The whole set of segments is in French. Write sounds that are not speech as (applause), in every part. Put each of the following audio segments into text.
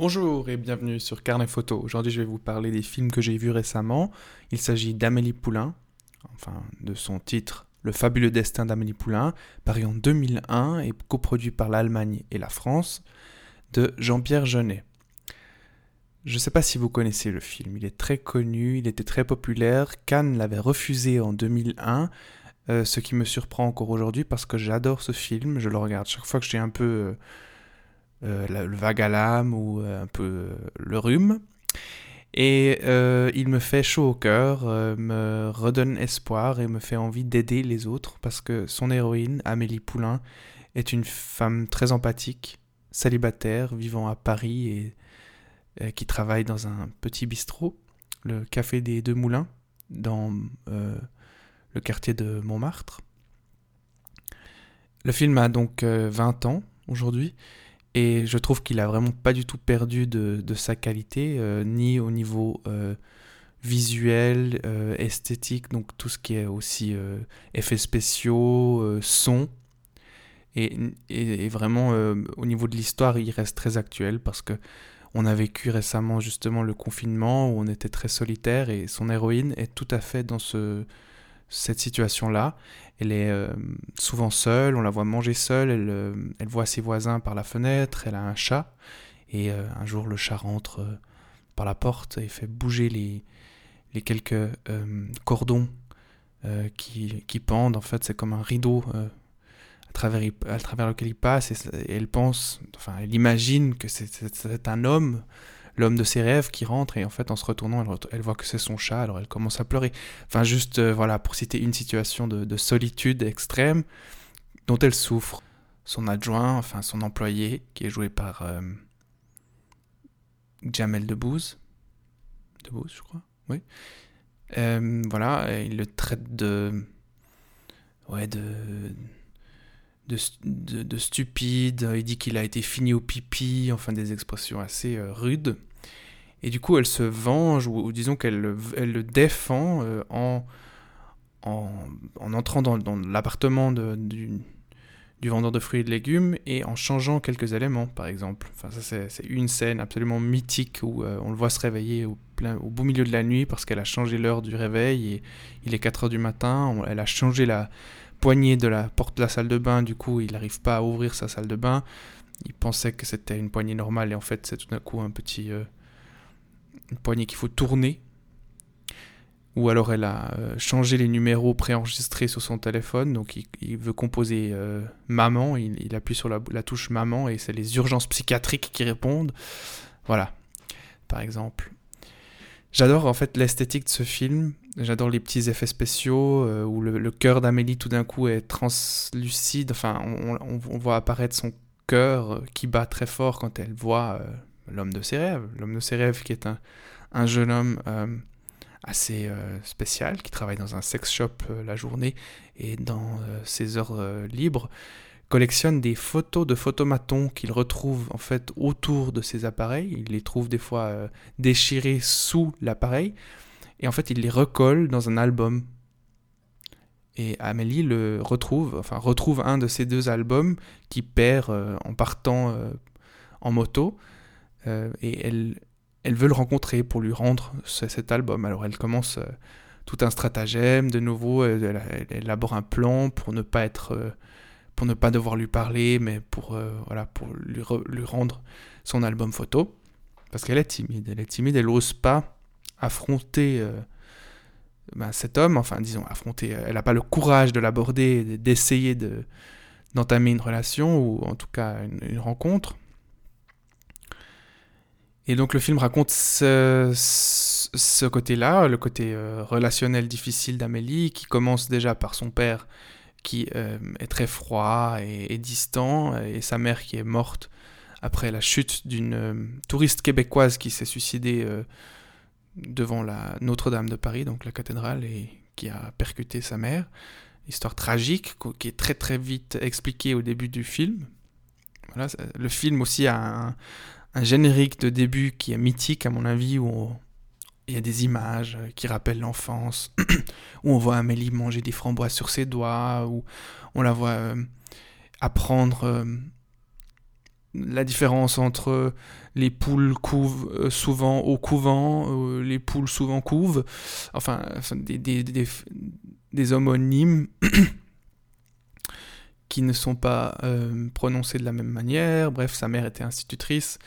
Bonjour et bienvenue sur Carnet Photo. Aujourd'hui, je vais vous parler des films que j'ai vus récemment. Il s'agit d'Amélie Poulain, enfin de son titre Le fabuleux destin d'Amélie Poulain, paru en 2001 et coproduit par l'Allemagne et la France, de Jean-Pierre Jeunet. Je ne sais pas si vous connaissez le film, il est très connu, il était très populaire, Cannes l'avait refusé en 2001, euh, ce qui me surprend encore aujourd'hui parce que j'adore ce film, je le regarde chaque fois que j'ai un peu... Euh, euh, le vague à l'âme ou un peu le rhume. Et il me fait chaud au cœur, me redonne espoir et me fait envie d'aider les autres parce que son héroïne, Amélie Poulain, est une femme très empathique, célibataire, vivant à Paris et qui travaille dans un petit bistrot, le Café des Deux Moulins, dans le quartier de Montmartre. Le film a donc 20 ans aujourd'hui et je trouve qu'il a vraiment pas du tout perdu de, sa qualité, euh, ni au niveau euh, visuel, euh, esthétique, donc tout ce qui est aussi effets spéciaux, son. Et, vraiment, au niveau de l'histoire, il reste très actuel parce que on a vécu récemment justement le confinement où on était très solitaire et son héroïne est tout à fait dans ce, cette situation-là. Elle est euh, souvent seule, on la voit manger seule, elle, euh, elle, voit ses voisins par la fenêtre, elle a un chat, et euh, un jour le chat rentre par la porte et fait bouger les, les quelques cordons qui, qui, pendent, en fait c'est comme un rideau à travers, lequel il passe, et, elle pense, enfin elle imagine que c'est un homme, l'homme de ses rêves qui rentre et en fait en se retournant elle, voit que c'est son chat alors elle commence à pleurer. Enfin juste euh, voilà pour citer une situation de, solitude extrême dont elle souffre. Son adjoint enfin son employé qui est joué par euh, Jamel Debbouze. Debbouze je crois oui. Euh, voilà il le traite de ouais de de, stupide, il dit qu'il a été fini au pipi, enfin des expressions assez rudes. Et du coup, elle se venge, ou, disons qu'elle elle le défend euh, en, en, en, entrant dans, dans l'appartement du, du, vendeur de fruits et de légumes et en changeant quelques éléments, par exemple. Enfin, ça, c'est une scène absolument mythique où euh, on le voit se réveiller au, plein, au beau milieu de la nuit parce qu'elle a changé l'heure du réveil et il est 4 heures du matin. elle a changé la poignée de la porte de la salle de bain, du coup, il n'arrive pas à ouvrir sa salle de bain. Il pensait que c'était une poignée normale et en fait, c'est tout d'un coup un petit. Euh, une poignée qu'il faut tourner. Ou alors elle a euh, changé les numéros préenregistrés sur son téléphone, donc il, veut composer euh, maman, il, appuie sur la, touche maman et c'est les urgences psychiatriques qui répondent. Voilà, par exemple. J'adore en fait l'esthétique de ce film, j'adore les petits effets spéciaux euh, où le, cœur d'Amélie tout d'un coup est translucide, enfin on, voit apparaître son cœur qui bat très fort quand elle voit l'homme de ses rêves. L'homme de ses rêves qui est un, un jeune homme euh, assez euh, spécial, qui travaille dans un sex shop euh, la journée et dans ses heures libres collectionne des photos de photomatons qu'il retrouve en fait autour de ses appareils. Il les trouve des fois déchirés sous l'appareil et en fait il les recolle dans un album. Et Amélie le retrouve, enfin retrouve un de ces deux albums qui perd en partant en moto euh, et elle, elle veut le rencontrer pour lui rendre cet album. Alors elle commence euh, tout un stratagème, de nouveau, elle, élabore un plan pour ne pas être, euh, pour ne pas devoir lui parler, mais pour, voilà, pour lui, lui, rendre son album photo. Parce qu'elle est timide, elle est timide, elle n'ose pas affronter ben, cet homme, enfin disons affronter, elle n'a pas le courage de l'aborder, d'essayer de, d'entamer une relation, ou en tout cas une rencontre. Et donc le film raconte ce, côté-là, le côté euh, relationnel difficile d'Amélie, qui commence déjà par son père qui euh, est très froid et, distant, et sa mère qui est morte après la chute d'une euh, touriste québécoise qui s'est suicidée devant la Notre-Dame de Paris, donc la cathédrale, et qui a percuté sa mère. Histoire tragique qui est très très vite expliquée au début du film. Voilà, le film aussi a un, générique de début qui est mythique à mon avis, où il y a des images qui rappellent l'enfance, (clears throat) où on voit Amélie manger des framboises sur ses doigts, où on la voit euh, apprendre euh, la différence entre les poules couvent euh, souvent au couvent, les poules souvent couvent, enfin, des, des, des, homonymes (coughs) qui ne sont pas euh, prononcés de la même manière. Bref, sa mère était institutrice.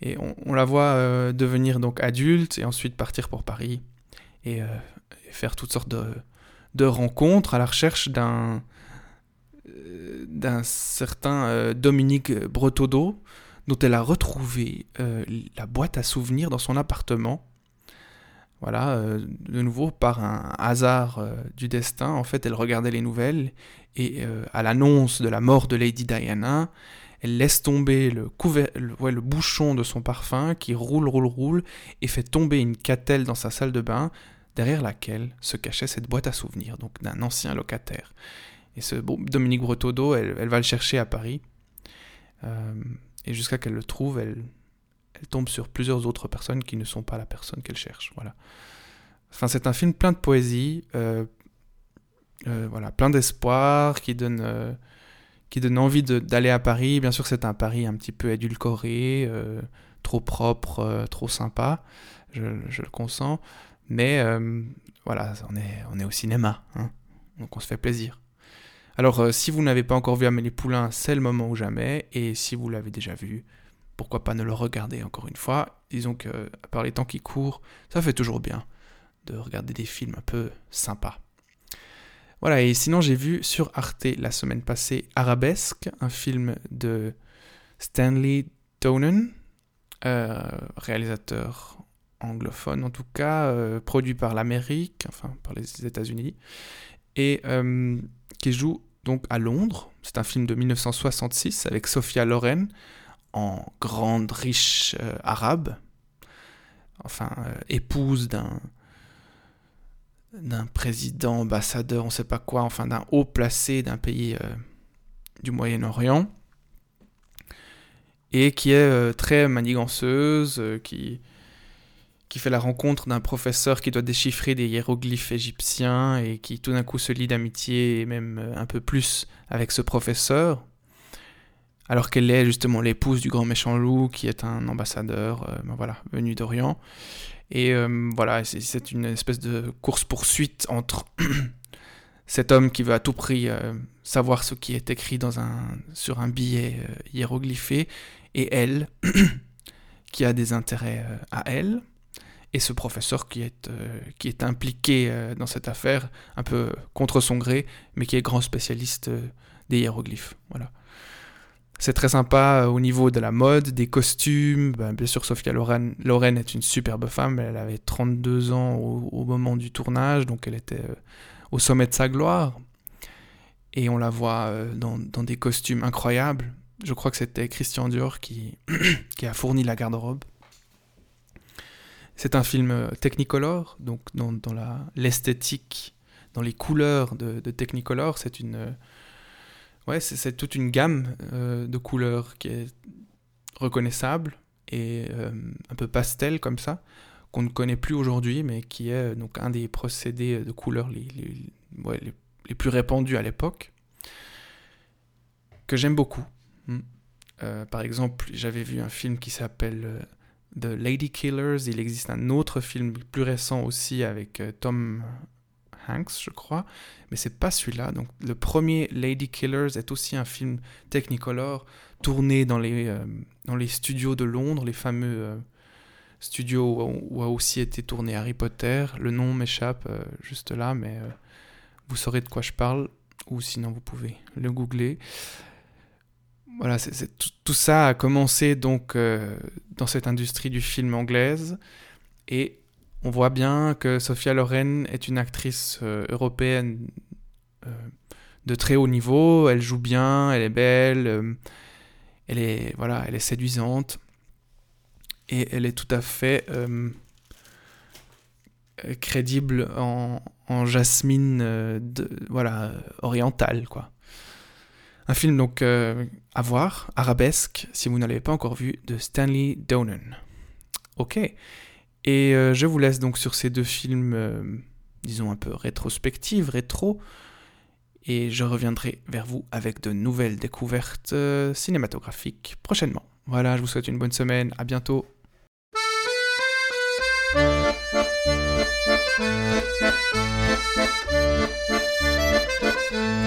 Et on, la voit euh, devenir donc adulte et ensuite partir pour Paris et, euh, faire toutes sortes de, de, rencontres à la recherche d'un d'un certain Dominique Bretodeau dont elle a retrouvé la boîte à souvenirs dans son appartement voilà, euh, de nouveau, par un hasard euh, du destin, en fait, elle regardait les nouvelles et euh, à l'annonce de la mort de Lady Diana, elle laisse tomber le, le, bouchon de son parfum qui roule, roule, roule et fait tomber une catelle dans sa salle de bain derrière laquelle se cachait cette boîte à souvenirs, donc d'un ancien locataire. Dominique Bretodeau, elle, elle, va le chercher à Paris. et jusqu'à qu'elle le trouve, elle, tombe sur plusieurs autres personnes qui ne sont pas la personne qu'elle cherche. Voilà. Enfin, c'est un film plein de poésie, euh, euh, voilà, plein d'espoir, qui donne, euh, qui donne envie d'aller à Paris. Bien sûr, c'est un Paris un petit peu édulcoré, trop propre, trop sympa, je, le consens. Mais voilà, on est, on est au cinéma, hein, donc on se fait plaisir. Alors, si vous n'avez pas encore vu Amélie Poulain, c'est le moment ou jamais. Et si vous l'avez déjà vu, pourquoi pas ne le regarder encore une fois. Disons que, par les temps qui courent, ça fait toujours bien de regarder des films un peu sympas. Voilà, et sinon j'ai vu sur Arte la semaine passée Arabesque, un film de Stanley Donen, euh, réalisateur anglophone en tout cas, euh, produit par l'Amérique, enfin par les États-Unis, et euh, qui joue donc à Londres. C'est un film de 1966 avec Sophia Loren, en grande riche euh, arabe, enfin euh, épouse d'un d'un président, ambassadeur, on sait pas quoi, enfin d'un haut placé d'un pays euh, du Moyen-Orient, et qui est très maniganceuse, qui, qui fait la rencontre d'un professeur qui doit déchiffrer des hiéroglyphes égyptiens et qui tout d'un coup se lie d'amitié et même un peu plus avec ce professeur alors qu'elle est justement l'épouse du grand méchant loup, qui est un ambassadeur, euh, ben voilà, venu d'Orient. Et euh, voilà, c'est une espèce de course-poursuite entre (clears throat) cet homme qui veut à tout prix euh, savoir ce qui est écrit sur un billet hiéroglyphé, et elle, (clears throat) qui a des intérêts à elle, et ce professeur qui est, est impliqué dans cette affaire, un peu contre son gré, mais qui est grand spécialiste des hiéroglyphes. Voilà. C'est très sympa euh, au niveau de la mode, des costumes. Ben, bien sûr, Sophia Loren, est une superbe femme. Elle avait 32 ans au, moment du tournage, donc elle était euh, au sommet de sa gloire. Et on la voit euh, dans, des costumes incroyables. Je crois que c'était Christian Dior qui (coughs) a fourni la garde-robe. C'est un film Technicolor, donc dans, dans l'esthétique, dans les couleurs de, Technicolor, c'est une Ouais, c'est toute une gamme euh, de couleurs qui est reconnaissable et euh, un peu pastel comme ça, qu'on ne connaît plus aujourd'hui, mais qui est donc un des procédés de couleurs les, les, les, plus répandus à l'époque, que j'aime beaucoup. Hmm. Euh, par exemple, j'avais vu un film qui s'appelle The Lady Killers. Il existe un autre film plus récent aussi avec Tom Hanks, je crois, mais c'est pas celui-là. Donc le premier Lady Killers est aussi un film Technicolor tourné dans les, euh, dans les studios de Londres, les fameux euh, studios où, a aussi été tourné Harry Potter. Le nom m'échappe euh, juste là, mais vous saurez de quoi je parle, ou sinon vous pouvez le googler. Voilà, tout, ça a commencé donc dans cette industrie du film anglaise et on voit bien que Sophia Loren est une actrice euh, européenne euh, de très haut niveau. Elle joue bien, elle est belle, euh, elle est voilà, elle est séduisante et elle est tout à fait crédible en, jasmine de, voilà orientale quoi. Un film donc euh, à voir, arabesque, si vous ne l'avez pas encore vu, de Stanley Donen. Ok. Et euh, je vous laisse donc sur ces deux films, euh, disons un peu rétrospectives, rétro. Et je reviendrai vers vous avec de nouvelles découvertes cinématographiques prochainement. Voilà, je vous souhaite une bonne semaine, à bientôt.